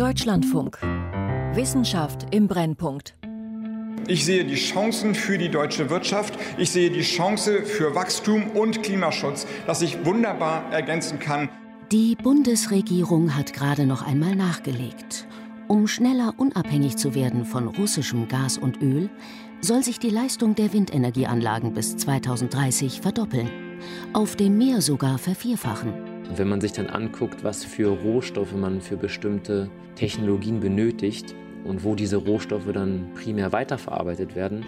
Deutschlandfunk. Wissenschaft im Brennpunkt. Ich sehe die Chancen für die deutsche Wirtschaft. Ich sehe die Chance für Wachstum und Klimaschutz, das sich wunderbar ergänzen kann. Die Bundesregierung hat gerade noch einmal nachgelegt. Um schneller unabhängig zu werden von russischem Gas und Öl, soll sich die Leistung der Windenergieanlagen bis 2030 verdoppeln, auf dem Meer sogar vervierfachen. Wenn man sich dann anguckt, was für Rohstoffe man für bestimmte Technologien benötigt und wo diese Rohstoffe dann primär weiterverarbeitet werden,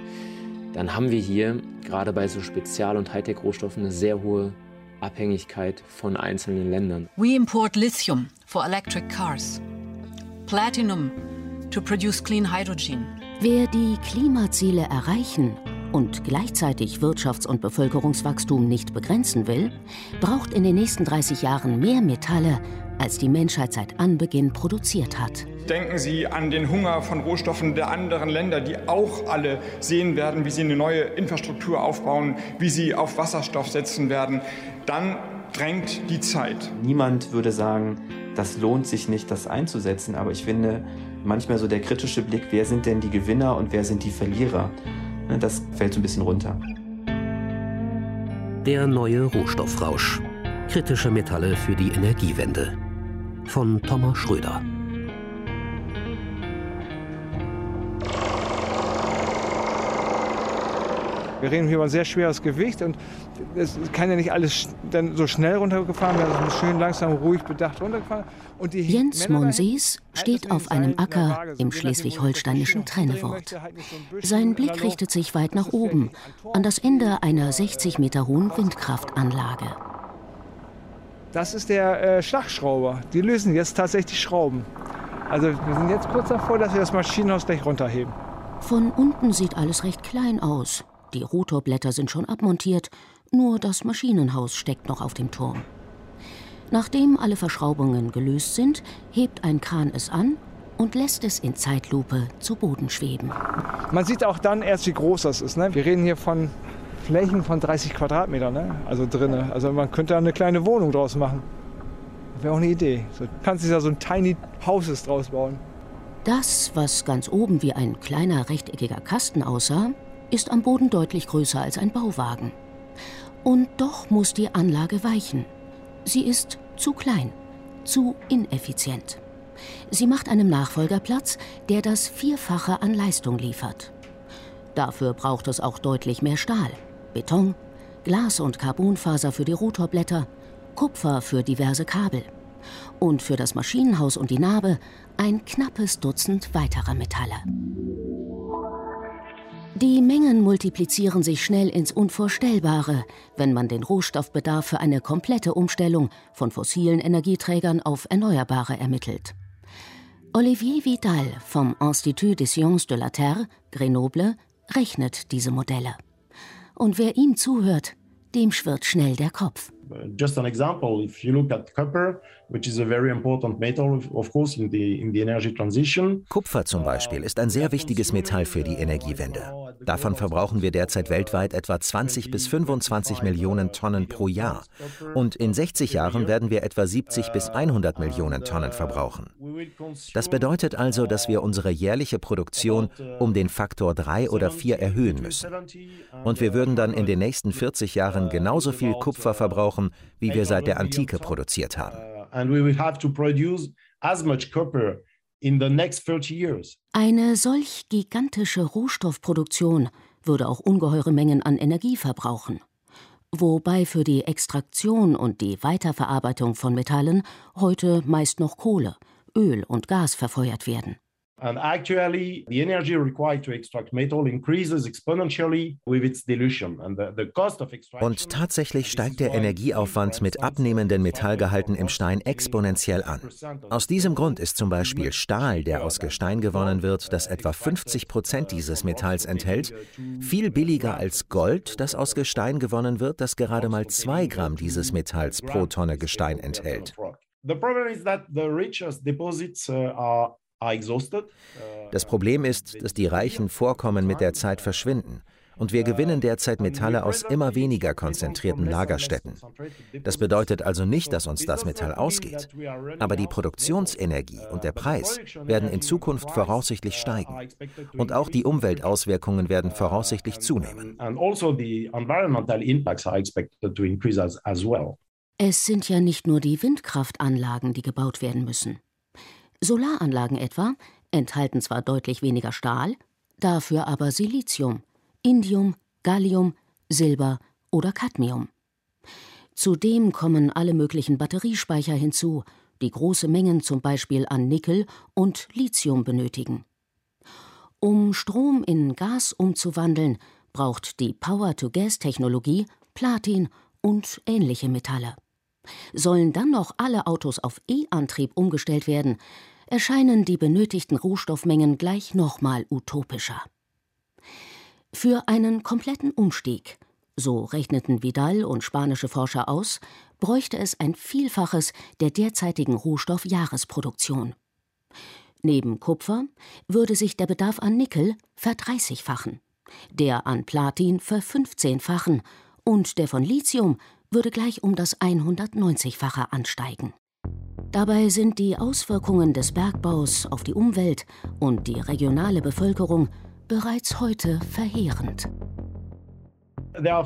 dann haben wir hier gerade bei so Spezial- und Hightech-Rohstoffen eine sehr hohe Abhängigkeit von einzelnen Ländern. We import lithium for electric cars, platinum to produce clean hydrogen. Wer die Klimaziele erreichen und gleichzeitig Wirtschafts- und Bevölkerungswachstum nicht begrenzen will, braucht in den nächsten 30 Jahren mehr Metalle, als die Menschheit seit Anbeginn produziert hat. Denken Sie an den Hunger von Rohstoffen der anderen Länder, die auch alle sehen werden, wie sie eine neue Infrastruktur aufbauen, wie sie auf Wasserstoff setzen werden. Dann drängt die Zeit. Niemand würde sagen, das lohnt sich nicht, das einzusetzen. Aber ich finde manchmal so der kritische Blick, wer sind denn die Gewinner und wer sind die Verlierer? Ne, das fällt so ein bisschen runter. Der neue Rohstoffrausch. Kritische Metalle für die Energiewende. Von Thomas Schröder. Wir reden hier über ein sehr schweres Gewicht und es kann ja nicht alles dann so schnell runtergefahren werden, es muss schön langsam, ruhig, bedacht runtergefahren. Jens Monsees steht auf einem Acker im schleswig-holsteinischen Trennewort. Sein Blick richtet sich weit nach oben, an das Ende einer 60 Meter hohen Windkraftanlage. Das ist der äh, Schlagschrauber. Die lösen jetzt tatsächlich Schrauben. Also wir sind jetzt kurz davor, dass wir das Maschinenhaus gleich runterheben. Von unten sieht alles recht klein aus. Die Rotorblätter sind schon abmontiert, nur das Maschinenhaus steckt noch auf dem Turm. Nachdem alle Verschraubungen gelöst sind, hebt ein Kran es an und lässt es in Zeitlupe zu Boden schweben. Man sieht auch dann erst, wie groß das ist. Ne? Wir reden hier von Flächen von 30 Quadratmetern, ne? also drinnen. Also man könnte da eine kleine Wohnung draus machen. Wäre auch eine Idee. So kannst du da so ein Tiny Houses draus bauen. Das, was ganz oben wie ein kleiner rechteckiger Kasten aussah, ist am Boden deutlich größer als ein Bauwagen. Und doch muss die Anlage weichen. Sie ist zu klein, zu ineffizient. Sie macht einem Nachfolger Platz, der das Vierfache an Leistung liefert. Dafür braucht es auch deutlich mehr Stahl, Beton, Glas- und Carbonfaser für die Rotorblätter, Kupfer für diverse Kabel und für das Maschinenhaus und die Narbe ein knappes Dutzend weiterer Metalle. Die Mengen multiplizieren sich schnell ins Unvorstellbare, wenn man den Rohstoffbedarf für eine komplette Umstellung von fossilen Energieträgern auf Erneuerbare ermittelt. Olivier Vidal vom Institut des Sciences de la Terre, Grenoble, rechnet diese Modelle. Und wer ihm zuhört, dem schwirrt schnell der Kopf. Just an example, if you look at copper, which is a very important metal, of course, in the, in the energy transition. Kupfer zum Beispiel ist ein sehr wichtiges Metall für die Energiewende. Davon verbrauchen wir derzeit weltweit etwa 20 bis 25 Millionen Tonnen pro Jahr. Und in 60 Jahren werden wir etwa 70 bis 100 Millionen Tonnen verbrauchen. Das bedeutet also, dass wir unsere jährliche Produktion um den Faktor 3 oder 4 erhöhen müssen. Und wir würden dann in den nächsten 40 Jahren genauso viel Kupfer verbrauchen, wie wir seit der Antike produziert haben. Eine solch gigantische Rohstoffproduktion würde auch ungeheure Mengen an Energie verbrauchen. Wobei für die Extraktion und die Weiterverarbeitung von Metallen heute meist noch Kohle, Öl und Gas verfeuert werden. And actually, the energy required to extract metal increases exponentially with its dilution. And the, the cost of extraction Und tatsächlich steigt der Energieaufwand mit abnehmenden Metallgehalten im Stein exponentiell an. Aus diesem Grund ist zum Beispiel Stahl, der aus Gestein gewonnen wird, das etwa 50 Prozent dieses Metalls enthält, viel billiger als Gold, das aus Gestein gewonnen wird, das gerade mal zwei Gramm dieses Metalls pro Tonne Gestein enthält. The problem is that the richest deposits uh, are das Problem ist, dass die reichen Vorkommen mit der Zeit verschwinden Und wir gewinnen derzeit Metalle aus immer weniger konzentrierten Lagerstätten. Das bedeutet also nicht, dass uns das Metall ausgeht. Aber die Produktionsenergie und der Preis werden in Zukunft voraussichtlich steigen. Und auch die Umweltauswirkungen werden voraussichtlich zunehmen. Also es sind ja nicht nur die Windkraftanlagen, die gebaut werden müssen. Solaranlagen etwa enthalten zwar deutlich weniger Stahl, dafür aber Silizium, Indium, Gallium, Silber oder Cadmium. Zudem kommen alle möglichen Batteriespeicher hinzu, die große Mengen zum Beispiel an Nickel und Lithium benötigen. Um Strom in Gas umzuwandeln, braucht die Power-to-Gas-Technologie Platin und ähnliche Metalle. Sollen dann noch alle Autos auf E-Antrieb umgestellt werden, erscheinen die benötigten Rohstoffmengen gleich nochmal utopischer. Für einen kompletten Umstieg, so rechneten Vidal und spanische Forscher aus, bräuchte es ein Vielfaches der derzeitigen Rohstoffjahresproduktion. Neben Kupfer würde sich der Bedarf an Nickel verdreißigfachen, der an Platin verfünfzehnfachen und der von Lithium würde gleich um das 190-fache ansteigen. Dabei sind die Auswirkungen des Bergbaus auf die Umwelt und die regionale Bevölkerung bereits heute verheerend. Uh, uh,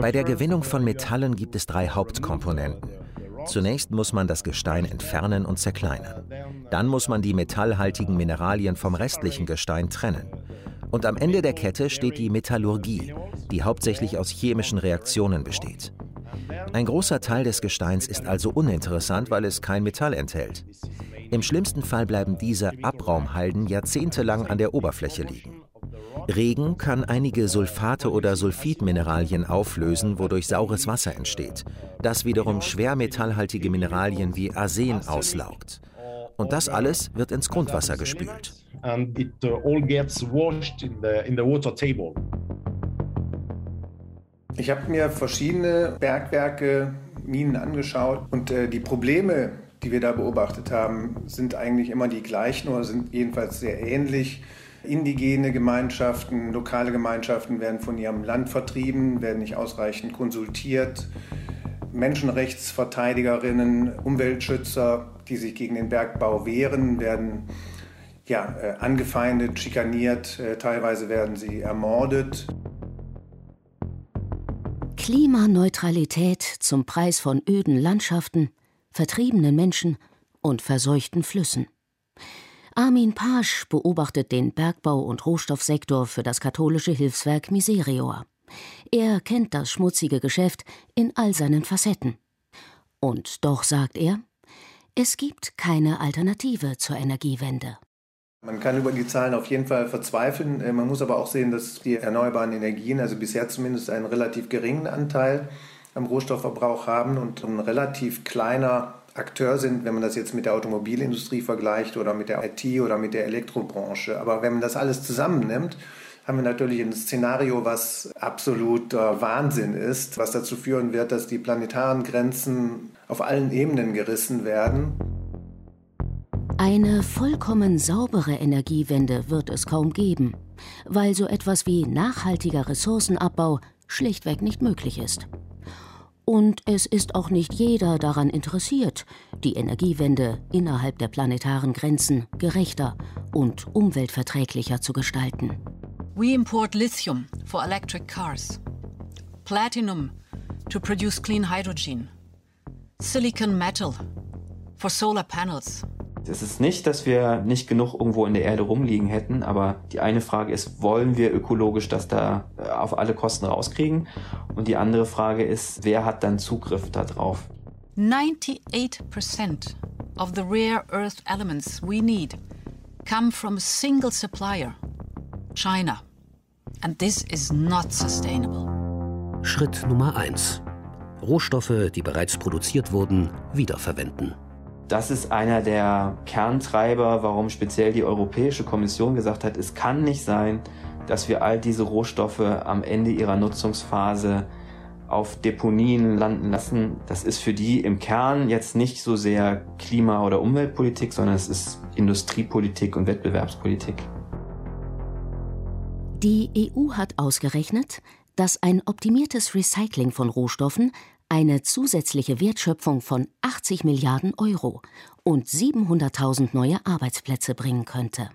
Bei der Gewinnung von Metallen gibt es drei Hauptkomponenten. Zunächst muss man das Gestein entfernen und zerkleinern. Dann muss man die metallhaltigen Mineralien vom restlichen Gestein trennen. Und am Ende der Kette steht die Metallurgie, die hauptsächlich aus chemischen Reaktionen besteht. Ein großer Teil des Gesteins ist also uninteressant, weil es kein Metall enthält. Im schlimmsten Fall bleiben diese Abraumhalden jahrzehntelang an der Oberfläche liegen. Regen kann einige Sulfate oder Sulfidmineralien auflösen, wodurch saures Wasser entsteht, das wiederum schwermetallhaltige Mineralien wie Arsen auslaugt. Und das alles wird ins Grundwasser gespült. And it uh, all gets washed in the, in the water table. Ich habe mir verschiedene Bergwerke, Minen angeschaut und äh, die Probleme, die wir da beobachtet haben, sind eigentlich immer die gleichen oder sind jedenfalls sehr ähnlich. Indigene Gemeinschaften, lokale Gemeinschaften werden von ihrem Land vertrieben, werden nicht ausreichend konsultiert. Menschenrechtsverteidigerinnen, Umweltschützer, die sich gegen den Bergbau wehren, werden ja, äh, angefeindet, schikaniert, äh, teilweise werden sie ermordet. Klimaneutralität zum Preis von öden Landschaften, vertriebenen Menschen und verseuchten Flüssen. Armin Pasch beobachtet den Bergbau- und Rohstoffsektor für das katholische Hilfswerk Miserior. Er kennt das schmutzige Geschäft in all seinen Facetten. Und doch sagt er, es gibt keine Alternative zur Energiewende. Man kann über die Zahlen auf jeden Fall verzweifeln. Äh, man muss aber auch sehen, dass die erneuerbaren Energien, also bisher zumindest einen relativ geringen Anteil am Rohstoffverbrauch haben und ein relativ kleiner Akteur sind, wenn man das jetzt mit der Automobilindustrie vergleicht oder mit der IT oder mit der Elektrobranche. Aber wenn man das alles zusammennimmt, haben wir natürlich ein Szenario, was absoluter Wahnsinn ist, was dazu führen wird, dass die planetaren Grenzen auf allen Ebenen gerissen werden. Eine vollkommen saubere Energiewende wird es kaum geben, weil so etwas wie nachhaltiger Ressourcenabbau schlichtweg nicht möglich ist. Und es ist auch nicht jeder daran interessiert, die Energiewende innerhalb der planetaren Grenzen gerechter und umweltverträglicher zu gestalten. We import lithium for electric cars, platinum to produce clean hydrogen, silicon metal for solar panels. Es ist nicht, dass wir nicht genug irgendwo in der Erde rumliegen hätten, aber die eine Frage ist, wollen wir ökologisch das da äh, auf alle Kosten rauskriegen? Und die andere Frage ist, wer hat dann Zugriff darauf? 98% of the rare earth elements we need come from a single supplier, China. And this is not sustainable. Schritt Nummer 1. Rohstoffe, die bereits produziert wurden, wiederverwenden. Das ist einer der Kerntreiber, warum speziell die Europäische Kommission gesagt hat, es kann nicht sein, dass wir all diese Rohstoffe am Ende ihrer Nutzungsphase auf Deponien landen lassen. Das ist für die im Kern jetzt nicht so sehr Klima- oder Umweltpolitik, sondern es ist Industriepolitik und Wettbewerbspolitik. Die EU hat ausgerechnet, dass ein optimiertes Recycling von Rohstoffen eine zusätzliche Wertschöpfung von 80 Milliarden Euro und 700.000 neue Arbeitsplätze bringen könnte.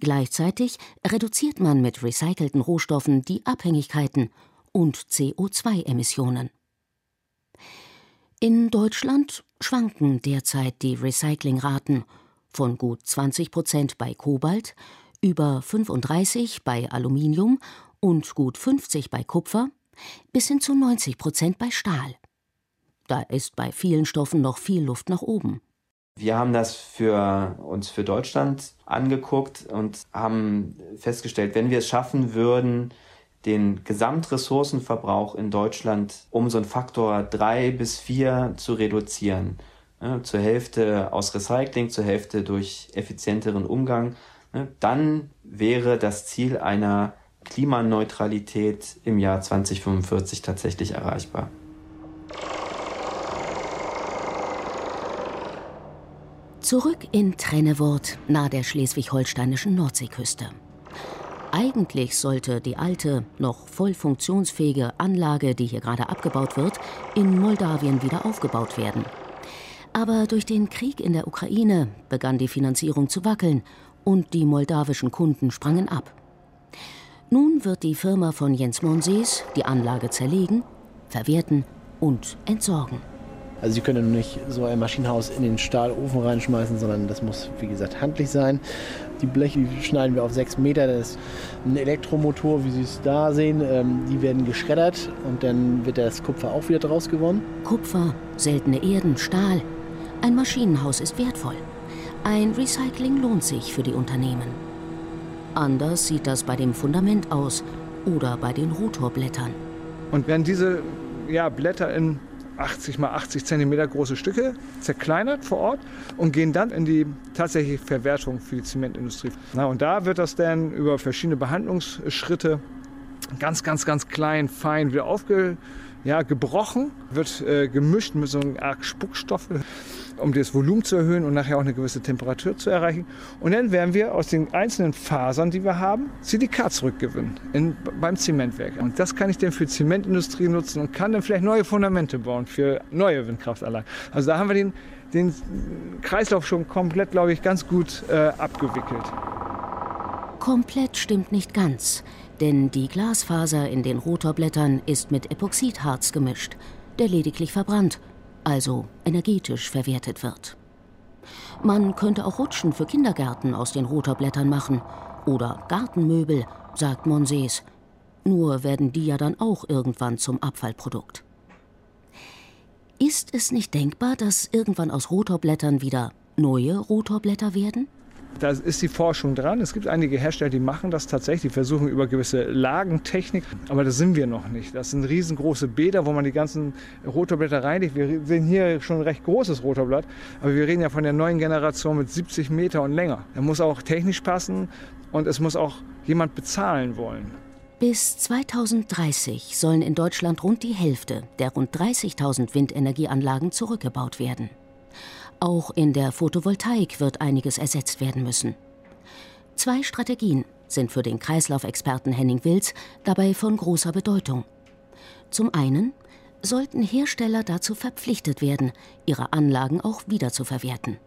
Gleichzeitig reduziert man mit recycelten Rohstoffen die Abhängigkeiten und CO2-Emissionen. In Deutschland schwanken derzeit die Recyclingraten von gut 20 Prozent bei Kobalt, über 35 bei Aluminium und gut 50 bei Kupfer bis hin zu 90 Prozent bei Stahl. Da ist bei vielen Stoffen noch viel Luft nach oben. Wir haben das für uns für Deutschland angeguckt und haben festgestellt, wenn wir es schaffen würden, den Gesamtressourcenverbrauch in Deutschland um so einen Faktor drei bis vier zu reduzieren, ne, zur Hälfte aus Recycling, zur Hälfte durch effizienteren Umgang, ne, dann wäre das Ziel einer Klimaneutralität im Jahr 2045 tatsächlich erreichbar. Zurück in Trennewort nahe der schleswig-holsteinischen Nordseeküste. Eigentlich sollte die alte, noch voll funktionsfähige Anlage, die hier gerade abgebaut wird, in Moldawien wieder aufgebaut werden. Aber durch den Krieg in der Ukraine begann die Finanzierung zu wackeln und die moldawischen Kunden sprangen ab. Nun wird die Firma von Jens Monsees die Anlage zerlegen, verwerten und entsorgen. Also Sie können nicht so ein Maschinenhaus in den Stahlofen reinschmeißen, sondern das muss, wie gesagt, handlich sein. Die Bleche die schneiden wir auf 6 Meter. Das ist ein Elektromotor, wie Sie es da sehen. Ähm, die werden geschreddert und dann wird das Kupfer auch wieder draus gewonnen. Kupfer, seltene Erden, Stahl. Ein Maschinenhaus ist wertvoll. Ein Recycling lohnt sich für die Unternehmen. Anders sieht das bei dem Fundament aus oder bei den Rotorblättern. Und wenn diese ja, Blätter in 80 mal 80 Zentimeter große Stücke, zerkleinert vor Ort und gehen dann in die tatsächliche Verwertung für die Zementindustrie. Na, und da wird das dann über verschiedene Behandlungsschritte ganz, ganz, ganz klein, fein wieder aufgebrochen, ja, wird äh, gemischt mit so einer Art Spuckstoffe um das Volumen zu erhöhen und nachher auch eine gewisse Temperatur zu erreichen. Und dann werden wir aus den einzelnen Fasern, die wir haben, Silikat zurückgewinnen in, beim Zementwerk. Und das kann ich dann für Zementindustrie nutzen und kann dann vielleicht neue Fundamente bauen für neue Windkraftanlagen. Also da haben wir den, den Kreislauf schon komplett, glaube ich, ganz gut äh, abgewickelt. Komplett stimmt nicht ganz, denn die Glasfaser in den Rotorblättern ist mit Epoxidharz gemischt, der lediglich verbrannt also energetisch verwertet wird. Man könnte auch Rutschen für Kindergärten aus den Rotorblättern machen oder Gartenmöbel, sagt Monsees. Nur werden die ja dann auch irgendwann zum Abfallprodukt. Ist es nicht denkbar, dass irgendwann aus Rotorblättern wieder neue Rotorblätter werden? Da ist die Forschung dran. Es gibt einige Hersteller, die machen das tatsächlich, die versuchen über gewisse Lagentechnik, aber das sind wir noch nicht. Das sind riesengroße Bäder, wo man die ganzen Rotorblätter reinlegt. Wir sehen hier schon ein recht großes Rotorblatt, aber wir reden ja von der neuen Generation mit 70 Meter und länger. Da muss auch technisch passen und es muss auch jemand bezahlen wollen. Bis 2030 sollen in Deutschland rund die Hälfte der rund 30.000 Windenergieanlagen zurückgebaut werden. Auch in der Photovoltaik wird einiges ersetzt werden müssen. Zwei Strategien sind für den Kreislaufexperten Henning Wilz dabei von großer Bedeutung. Zum einen sollten Hersteller dazu verpflichtet werden, ihre Anlagen auch wiederzuverwerten.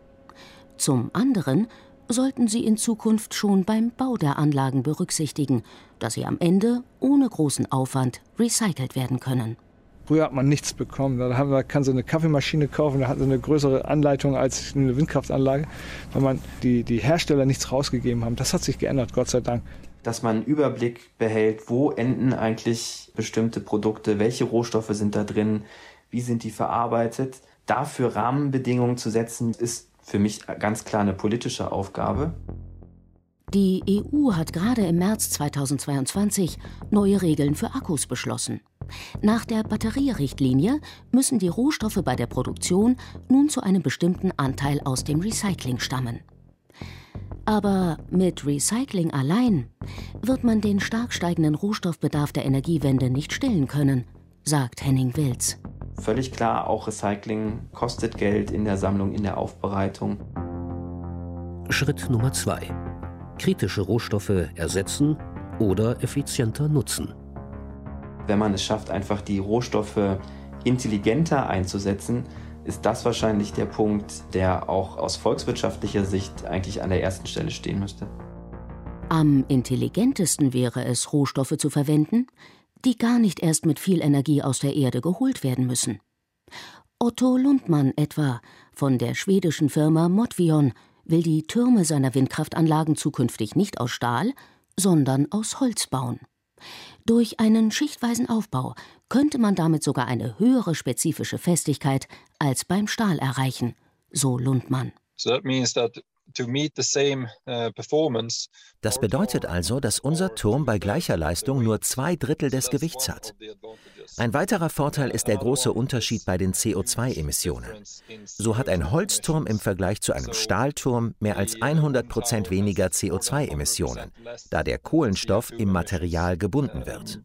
Zum anderen sollten sie in Zukunft schon beim Bau der Anlagen berücksichtigen, dass sie am Ende ohne großen Aufwand recycelt werden können. Früher hat man nichts bekommen. Da haben wir, kann so eine Kaffeemaschine kaufen, da hat sie eine größere Anleitung als eine Windkraftanlage, weil man die, die Hersteller nichts rausgegeben haben. Das hat sich geändert, Gott sei Dank. Dass man einen Überblick behält, wo enden eigentlich bestimmte Produkte, welche Rohstoffe sind da drin, wie sind die verarbeitet. Dafür Rahmenbedingungen zu setzen, ist für mich ganz klar eine politische Aufgabe. Die EU hat gerade im März 2022 neue Regeln für Akkus beschlossen. Nach der Batterierichtlinie müssen die Rohstoffe bei der Produktion nun zu einem bestimmten Anteil aus dem Recycling stammen. Aber mit Recycling allein wird man den stark steigenden Rohstoffbedarf der Energiewende nicht stillen können, sagt Henning Wilz. Völlig klar, auch Recycling kostet Geld in der Sammlung, in der Aufbereitung. Schritt Nummer zwei. Kritische Rohstoffe ersetzen oder effizienter nutzen. Wenn man es schafft, einfach die Rohstoffe intelligenter einzusetzen, ist das wahrscheinlich der Punkt, der auch aus volkswirtschaftlicher Sicht eigentlich an der ersten Stelle stehen müsste. Am intelligentesten wäre es, Rohstoffe zu verwenden, die gar nicht erst mit viel Energie aus der Erde geholt werden müssen. Otto Lundmann etwa von der schwedischen Firma Modvion will die Türme seiner Windkraftanlagen zukünftig nicht aus Stahl, sondern aus Holz bauen. Durch einen schichtweisen Aufbau könnte man damit sogar eine höhere spezifische Festigkeit als beim Stahl erreichen, so Lundmann. So that means that das bedeutet also, dass unser Turm bei gleicher Leistung nur zwei Drittel des Gewichts hat. Ein weiterer Vorteil ist der große Unterschied bei den CO2-Emissionen. So hat ein Holzturm im Vergleich zu einem Stahlturm mehr als 100 Prozent weniger CO2-Emissionen, da der Kohlenstoff im Material gebunden wird.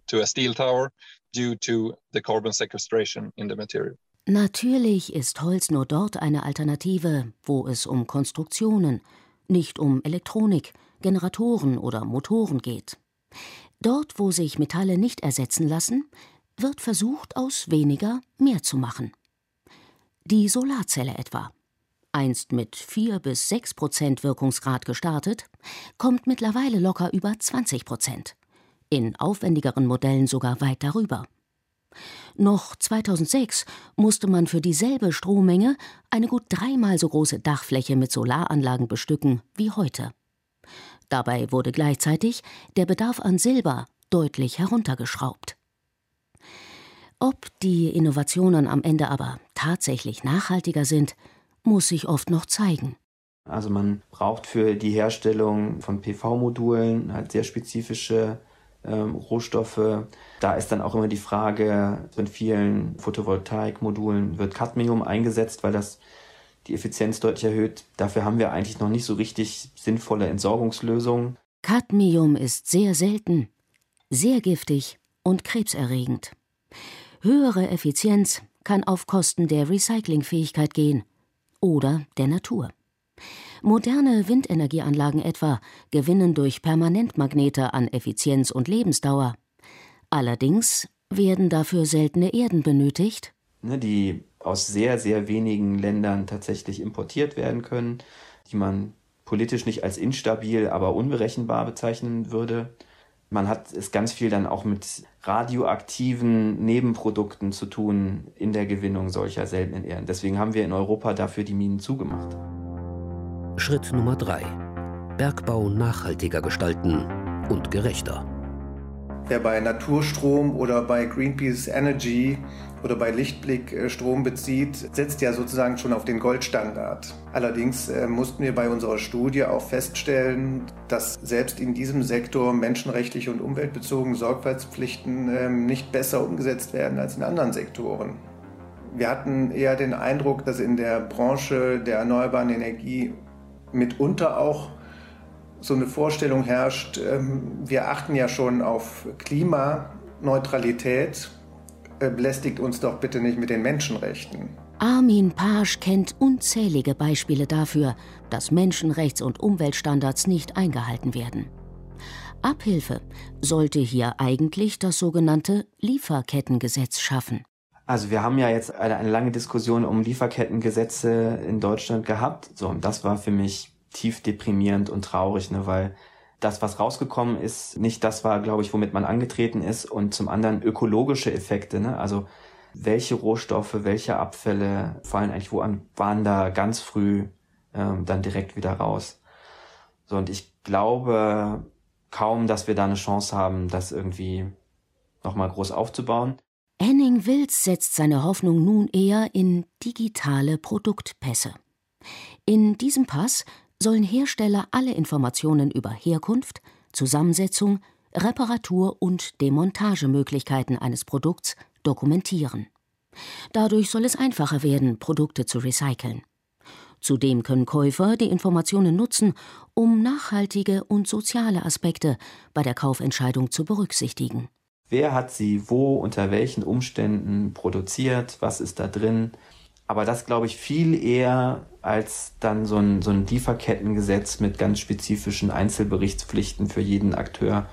Natürlich ist Holz nur dort eine Alternative, wo es um Konstruktionen, nicht um Elektronik, Generatoren oder Motoren geht. Dort, wo sich Metalle nicht ersetzen lassen, wird versucht, aus weniger mehr zu machen. Die Solarzelle etwa, einst mit 4 bis 6 Prozent Wirkungsgrad gestartet, kommt mittlerweile locker über 20 Prozent. In aufwendigeren Modellen sogar weit darüber. Noch 2006 musste man für dieselbe Strommenge eine gut dreimal so große Dachfläche mit Solaranlagen bestücken wie heute. Dabei wurde gleichzeitig der Bedarf an Silber deutlich heruntergeschraubt. Ob die Innovationen am Ende aber tatsächlich nachhaltiger sind, muss sich oft noch zeigen. Also man braucht für die Herstellung von PV-Modulen halt sehr spezifische ähm, Rohstoffe. Da ist dann auch immer die Frage, in vielen Photovoltaikmodulen wird Cadmium eingesetzt, weil das die Effizienz deutlich erhöht. Dafür haben wir eigentlich noch nicht so richtig sinnvolle Entsorgungslösungen. Cadmium ist sehr selten, sehr giftig und krebserregend. Höhere Effizienz kann auf Kosten der Recyclingfähigkeit gehen oder der Natur. Moderne Windenergieanlagen etwa gewinnen durch Permanentmagnete an Effizienz und Lebensdauer. Allerdings werden dafür seltene Erden benötigt, ne, die aus sehr, sehr wenigen Ländern tatsächlich importiert werden können, die man politisch nicht als instabil, aber unberechenbar bezeichnen würde. Man hat es ganz viel dann auch mit radioaktiven Nebenprodukten zu tun in der Gewinnung solcher seltenen Erden. Deswegen haben wir in Europa dafür die Minen zugemacht. Schritt Nummer 3. Bergbau nachhaltiger gestalten und gerechter. Wer bei Naturstrom oder bei Greenpeace Energy oder bei Lichtblick äh, Strom bezieht, setzt ja sozusagen schon auf den Goldstandard. Allerdings äh, mussten wir bei unserer Studie auch feststellen, dass selbst in diesem Sektor menschenrechtliche und umweltbezogene Sorgfaltspflichten ähm, nicht besser umgesetzt werden als in anderen Sektoren. Wir hatten eher den Eindruck, dass in der Branche der erneuerbaren Energie mitunter auch so eine Vorstellung herrscht, ähm, wir achten ja schon auf Klimaneutralität, äh, belästigt uns doch bitte nicht mit den Menschenrechten. Armin Pasch kennt unzählige Beispiele dafür, dass Menschenrechts- und Umweltstandards nicht eingehalten werden. Abhilfe sollte hier eigentlich das sogenannte Lieferkettengesetz schaffen. Also wir haben ja jetzt eine, eine, lange Diskussion um Lieferkettengesetze in Deutschland gehabt. So, und das war für mich tief deprimierend und traurig, ne, weil das, was rausgekommen ist, nicht das war, glaube ich, womit man angetreten ist und zum anderen ökologische Effekte, ne? Also welche Rohstoffe, welche Abfälle fallen eigentlich wo an, waren da ganz früh ähm, dann direkt wieder raus. So, und ich glaube kaum, dass wir da eine Chance haben, das irgendwie nochmal groß aufzubauen. Henning Wills setzt seine Hoffnung nun eher in digitale Produktpässe. In diesem Pass sollen Hersteller alle Informationen über Herkunft, Zusammensetzung, Reparatur und Demontagemöglichkeiten eines Produkts dokumentieren. Dadurch soll es einfacher werden, Produkte zu recyceln. Zudem können Käufer die Informationen nutzen, um nachhaltige und soziale Aspekte bei der Kaufentscheidung zu berücksichtigen. Wer hat sie wo, unter welchen Umständen produziert, was ist da drin? Aber das glaube ich viel eher als dann so ein, so ein Lieferkettengesetz mit ganz spezifischen Einzelberichtspflichten für jeden Akteur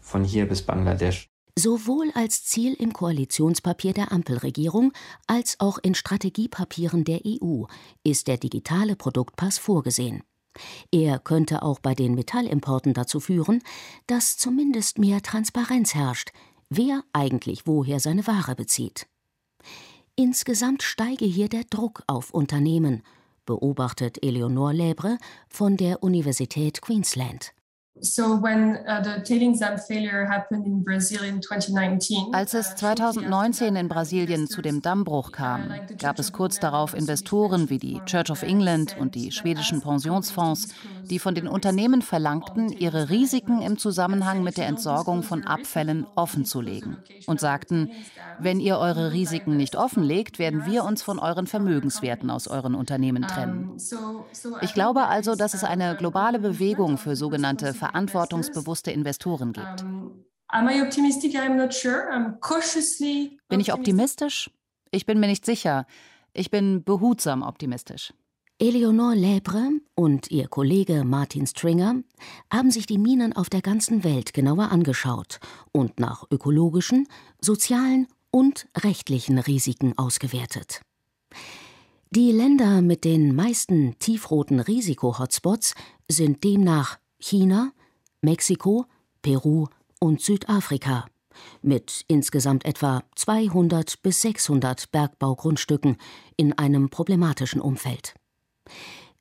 von hier bis Bangladesch. Sowohl als Ziel im Koalitionspapier der Ampelregierung als auch in Strategiepapieren der EU ist der digitale Produktpass vorgesehen. Er könnte auch bei den Metallimporten dazu führen, dass zumindest mehr Transparenz herrscht, wer eigentlich woher seine Ware bezieht. Insgesamt steige hier der Druck auf Unternehmen, beobachtet Eleonore Lebre von der Universität Queensland. Uh, Als es 2019 in Brasilien zu dem Dammbruch kam, gab es kurz darauf Investoren wie die Church of England und die schwedischen Pensionsfonds, die von den Unternehmen verlangten, ihre Risiken im Zusammenhang mit der Entsorgung von Abfällen offenzulegen und sagten, wenn ihr eure Risiken nicht offenlegt, werden wir uns von euren Vermögenswerten aus euren Unternehmen trennen. Ich glaube also, dass es eine globale Bewegung für sogenannte verantwortungsbewusste Investoren gibt. Bin ich optimistisch? Ich bin mir nicht sicher. Ich bin behutsam optimistisch. Eleonore Lebre und ihr Kollege Martin Stringer haben sich die Minen auf der ganzen Welt genauer angeschaut und nach ökologischen, sozialen und rechtlichen Risiken ausgewertet. Die Länder mit den meisten tiefroten Risiko-Hotspots sind demnach China, Mexiko, Peru und Südafrika mit insgesamt etwa 200 bis 600 Bergbaugrundstücken in einem problematischen Umfeld.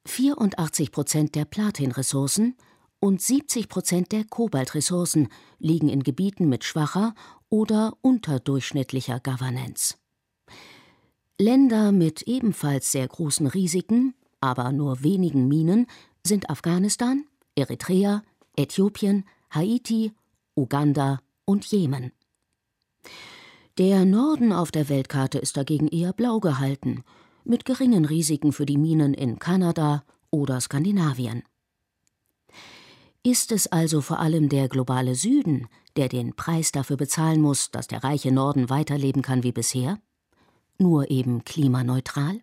84 Prozent der Platinressourcen und 70 Prozent der Kobaltressourcen liegen in Gebieten mit schwacher oder unterdurchschnittlicher Governance. Länder mit ebenfalls sehr großen Risiken, aber nur wenigen Minen sind Afghanistan, Eritrea, Äthiopien, Haiti, Uganda und Jemen. Der Norden auf der Weltkarte ist dagegen eher blau gehalten, mit geringen Risiken für die Minen in Kanada oder Skandinavien. Ist es also vor allem der globale Süden, der den Preis dafür bezahlen muss, dass der reiche Norden weiterleben kann wie bisher? Nur eben klimaneutral?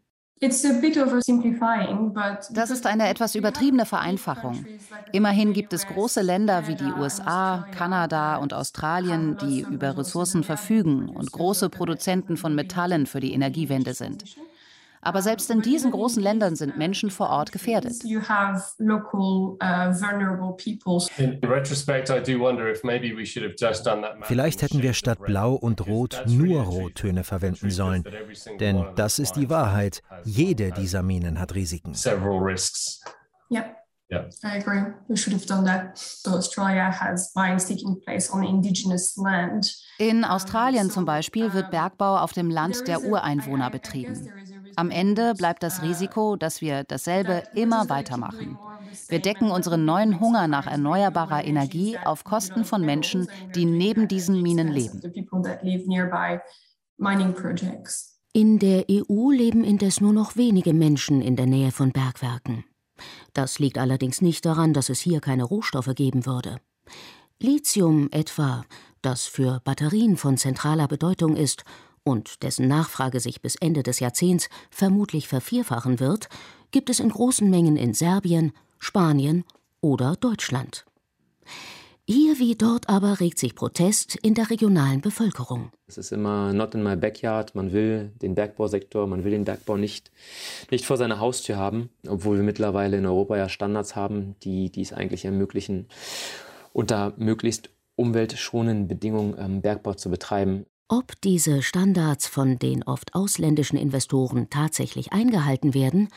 Das ist eine etwas übertriebene Vereinfachung. Immerhin gibt es große Länder wie die USA, Kanada und Australien, die über Ressourcen verfügen und große Produzenten von Metallen für die Energiewende sind. Aber selbst in diesen großen Ländern sind Menschen vor Ort gefährdet. Uh, Vielleicht hätten wir statt Blau und Rot nur Rottöne verwenden sollen. Denn das ist die Wahrheit. Jede dieser Minen hat Risiken. Ja. Yeah. I agree. We should have done that. So Australia has mines taking place on indigenous land. In Australien zum Beispiel wird Bergbau auf dem Land der Ureinwohner betrieben. Am Ende bleibt das Risiko, dass wir dasselbe immer weitermachen. Wir decken unseren neuen Hunger nach erneuerbarer Energie auf Kosten von Menschen, die neben diesen Minen leben. In der EU leben indes nur noch wenige Menschen in der Nähe von Bergwerken. Das liegt allerdings nicht daran, dass es hier keine Rohstoffe geben würde. Lithium etwa, das für Batterien von zentraler Bedeutung ist und dessen Nachfrage sich bis Ende des Jahrzehnts vermutlich vervierfachen wird, gibt es in großen Mengen in Serbien, Spanien oder Deutschland. Hier wie dort aber regt sich Protest in der regionalen Bevölkerung. Es ist immer not in my backyard. Man will den Bergbausektor, man will den Bergbau nicht, nicht vor seiner Haustür haben, obwohl wir mittlerweile in Europa ja Standards haben, die, die es eigentlich ermöglichen, unter möglichst umweltschonenden Bedingungen ähm, Bergbau zu betreiben. Ob diese Standards von den oft ausländischen Investoren tatsächlich eingehalten werden,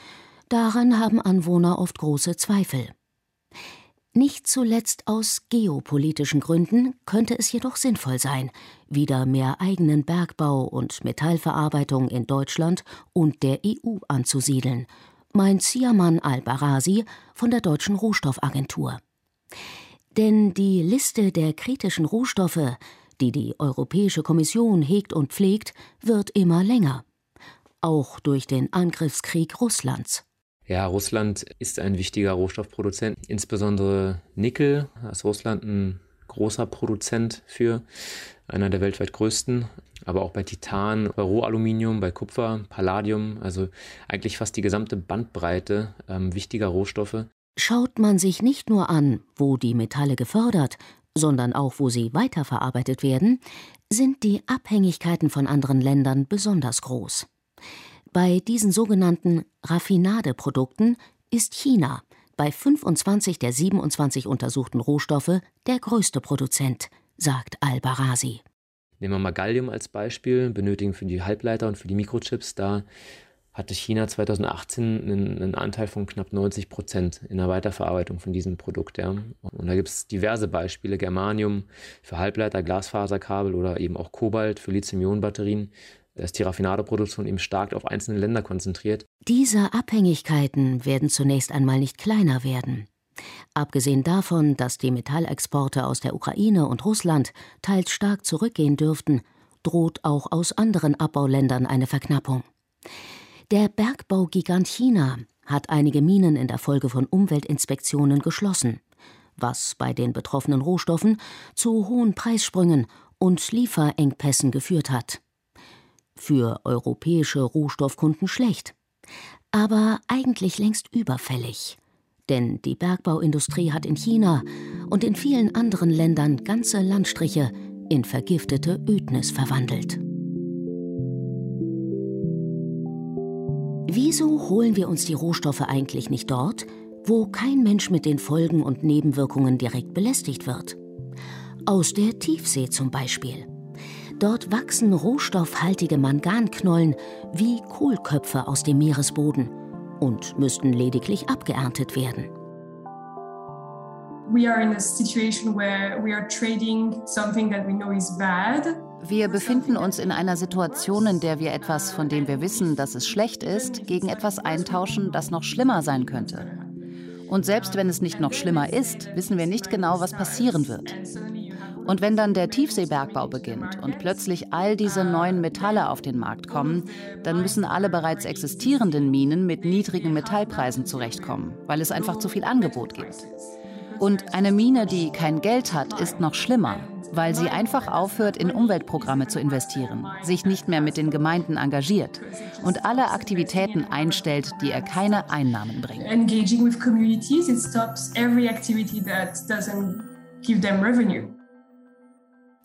daran haben Anwohner oft große Zweifel. Nicht zuletzt aus geopolitischen Gründen könnte es jedoch sinnvoll sein, wieder mehr eigenen Bergbau und Metallverarbeitung in Deutschland und der EU anzusiedeln, meint Siaman al-Barasi von der Deutschen Rohstoffagentur. Denn die Liste der kritischen Rohstoffe die die Europäische Kommission hegt und pflegt, wird immer länger. Auch durch den Angriffskrieg Russlands. Ja, Russland ist ein wichtiger Rohstoffproduzent, insbesondere Nickel. Da ist Russland ein großer Produzent für, einer der weltweit größten. Aber auch bei Titan, bei Rohaluminium, bei Kupfer, Palladium, also eigentlich fast die gesamte Bandbreite ähm, wichtiger Rohstoffe. Schaut man sich nicht nur an, wo die Metalle gefördert, sondern auch wo sie weiterverarbeitet werden, sind die Abhängigkeiten von anderen Ländern besonders groß. Bei diesen sogenannten Raffinadeprodukten ist China bei 25 der 27 untersuchten Rohstoffe der größte Produzent, sagt Al-Barazi. Nehmen wir mal Gallium als Beispiel, benötigen für die Halbleiter und für die Mikrochips. Da hatte China 2018 einen, einen, Anteil von knapp 90 Prozent in der Weiterverarbeitung von diesem Produkt. Ja. Und da gibt es diverse Beispiele, Germanium für Halbleiter, Glasfaserkabel oder eben auch Kobalt für Lithium-Ionen-Batterien. Da ist die Raffinadeproduktion eben stark auf einzelne Länder konzentriert. Diese Abhängigkeiten werden zunächst einmal nicht kleiner werden. Abgesehen davon, dass die Metallexporte aus der Ukraine und Russland teils stark zurückgehen dürften, droht auch aus anderen Abbauländern eine Verknappung. Der Bergbaugigant China hat einige Minen in der Folge von Umweltinspektionen geschlossen, was bei den betroffenen Rohstoffen zu hohen Preissprüngen und Lieferengpässen geführt hat. Für europäische Rohstoffkunden schlecht, aber eigentlich längst überfällig. Denn die Bergbauindustrie hat in China und in vielen anderen Ländern ganze Landstriche in vergiftete Ödnis verwandelt. Wieso holen wir uns die Rohstoffe eigentlich nicht dort, wo kein Mensch mit den Folgen und Nebenwirkungen direkt belästigt wird? Aus der Tiefsee zum Beispiel. Dort wachsen rohstoffhaltige Manganknollen wie Kohlköpfe aus dem Meeresboden und müssten lediglich abgeerntet werden. We are in a situation where we are trading something that we know is bad wir befinden uns in einer Situation, in der wir etwas, von dem wir wissen, dass es schlecht ist, gegen etwas eintauschen, das noch schlimmer sein könnte. Und selbst wenn es nicht noch schlimmer ist, wissen wir nicht genau, was passieren wird. Und wenn dann der Tiefseebergbau beginnt und plötzlich all diese neuen Metalle auf den Markt kommen, dann müssen alle bereits existierenden Minen mit niedrigen Metallpreisen zurechtkommen, weil es einfach zu viel Angebot gibt. Und eine Mine, die kein Geld hat, ist noch schlimmer, weil sie einfach aufhört, in Umweltprogramme zu investieren, sich nicht mehr mit den Gemeinden engagiert und alle Aktivitäten einstellt, die ihr keine Einnahmen bringen. Engaging with communities, it stops every activity that doesn't give them revenue.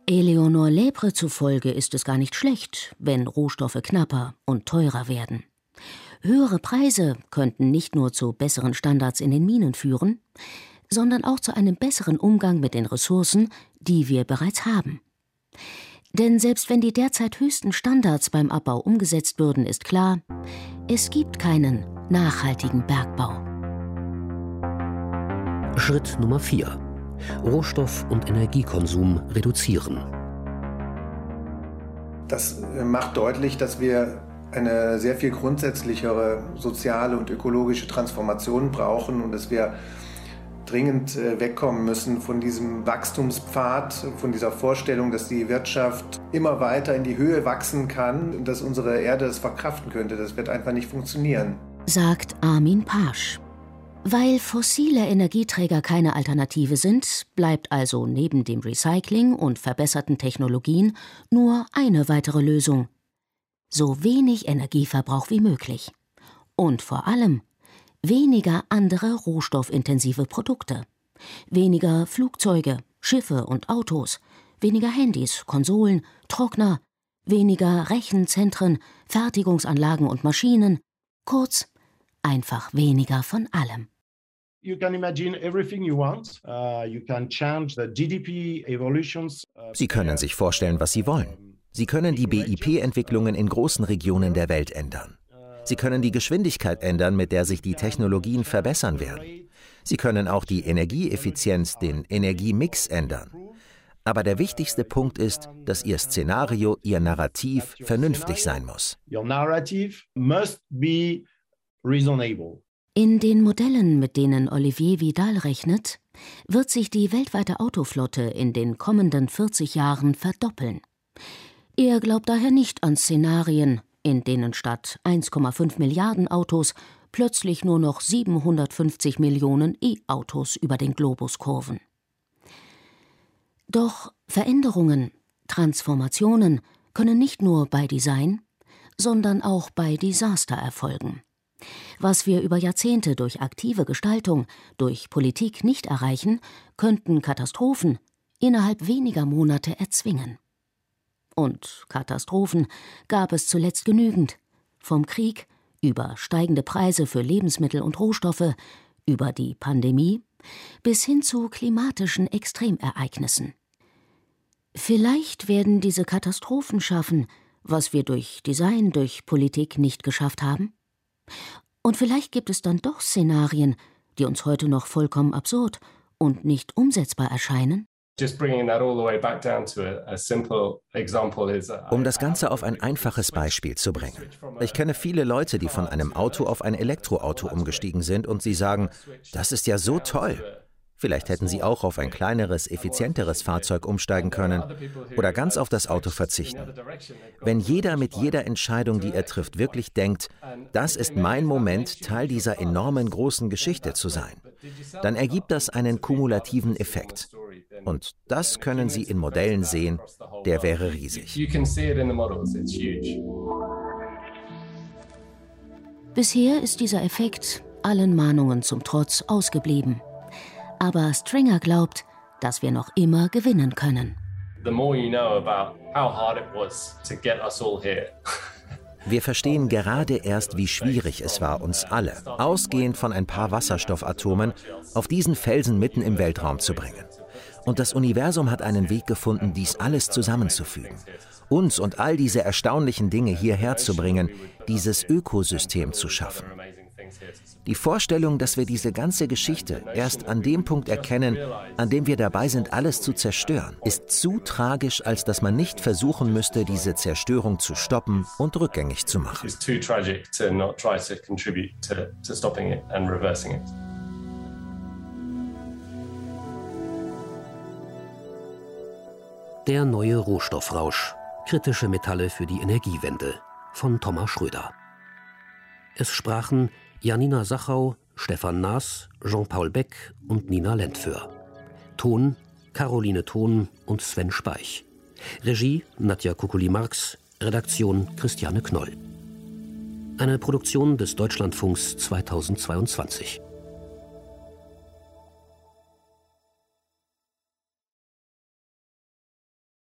Eleonore Lebre zufolge ist es gar nicht schlecht, wenn Rohstoffe knapper und teurer werden. Höhere Preise könnten nicht nur zu besseren Standards in den Minen führen, sondern auch zu einem besseren Umgang mit den Ressourcen, die wir bereits haben. Denn selbst wenn die derzeit höchsten Standards beim Abbau umgesetzt würden, ist klar, es gibt keinen nachhaltigen Bergbau. Schritt Nummer 4. Rohstoff- und Energiekonsum reduzieren. Das macht deutlich, dass wir eine sehr viel grundsätzlichere soziale und ökologische Transformation brauchen und dass wir dringend äh, wegkommen müssen von diesem Wachstumspfad, von dieser Vorstellung, dass die Wirtschaft immer weiter in die Höhe wachsen kann, dass unsere Erde es verkraften könnte. Das wird einfach nicht funktionieren. Sagt Armin Pasch. Weil fossile Energieträger keine Alternative sind, bleibt also neben dem Recycling und verbesserten Technologien nur eine weitere Lösung. So wenig Energieverbrauch wie möglich. Und vor allem weniger andere rohstoffintensive Produkte, weniger Flugzeuge, Schiffe und Autos, weniger Handys, Konsolen, Trockner, weniger Rechenzentren, Fertigungsanlagen und Maschinen, kurz einfach weniger von allem. Uh, uh, Sie können sich vorstellen, was Sie wollen. Sie können die BIP-Entwicklungen in großen Regionen der Welt ändern. Sie können die Geschwindigkeit ändern, mit der sich die Technologien verbessern werden. Sie können auch die Energieeffizienz, den Energiemix ändern. Aber der wichtigste Punkt ist, dass Ihr Szenario, Ihr Narrativ vernünftig sein muss. In den Modellen, mit denen Olivier Vidal rechnet, wird sich die weltweite Autoflotte in den kommenden 40 Jahren verdoppeln. Er glaubt daher nicht an Szenarien, in denen statt 1,5 Milliarden Autos plötzlich nur noch 750 Millionen E-Autos über den Globus kurven. Doch Veränderungen, Transformationen können nicht nur bei Design, sondern auch bei Desaster erfolgen. Was wir über Jahrzehnte durch aktive Gestaltung, durch Politik nicht erreichen, könnten Katastrophen innerhalb weniger Monate erzwingen. Und Katastrophen gab es zuletzt genügend. Vom Krieg über steigende Preise für Lebensmittel und Rohstoffe, über die Pandemie bis hin zu klimatischen Extremereignissen. Vielleicht werden diese Katastrophen schaffen, was wir durch Design, durch Politik nicht geschafft haben? Und vielleicht gibt es dann doch Szenarien, die uns heute noch vollkommen absurd und nicht umsetzbar erscheinen? Uh, um das Ganze auf ein einfaches Beispiel zu bringen. Ich kenne viele Leute, die von einem Auto auf ein Elektroauto umgestiegen sind und sie sagen, das ist ja so toll. Vielleicht hätten sie auch auf ein kleineres, effizienteres Fahrzeug umsteigen können oder ganz auf das Auto verzichten. Wenn jeder mit jeder Entscheidung, die er trifft, wirklich denkt, das ist mein Moment, Teil dieser enormen großen Geschichte zu sein, dann ergibt das einen kumulativen Effekt. Und das können Sie in Modellen sehen, der wäre riesig. Bisher ist dieser Effekt allen Mahnungen zum Trotz ausgeblieben. Aber Stringer glaubt, dass wir noch immer gewinnen können. Wir verstehen gerade erst, wie schwierig es war, uns alle, ausgehend von ein paar Wasserstoffatomen, auf diesen Felsen mitten im Weltraum zu bringen. Und das Universum hat einen Weg gefunden, dies alles zusammenzufügen. Uns und all diese erstaunlichen Dinge hierher zu bringen, dieses Ökosystem zu schaffen. Die Vorstellung, dass wir diese ganze Geschichte erst an dem Punkt erkennen, an dem wir dabei sind, alles zu zerstören, ist zu tragisch, als dass man nicht versuchen müsste, diese Zerstörung zu stoppen und rückgängig zu machen. Der neue Rohstoffrausch. Kritische Metalle für die Energiewende von Thomas Schröder. Es sprachen Janina Sachau, Stefan Naas, Jean-Paul Beck und Nina Lentföhr. Ton Caroline Thon und Sven Speich. Regie Nadja Kukuli-Marx, Redaktion Christiane Knoll. Eine Produktion des Deutschlandfunks 2022.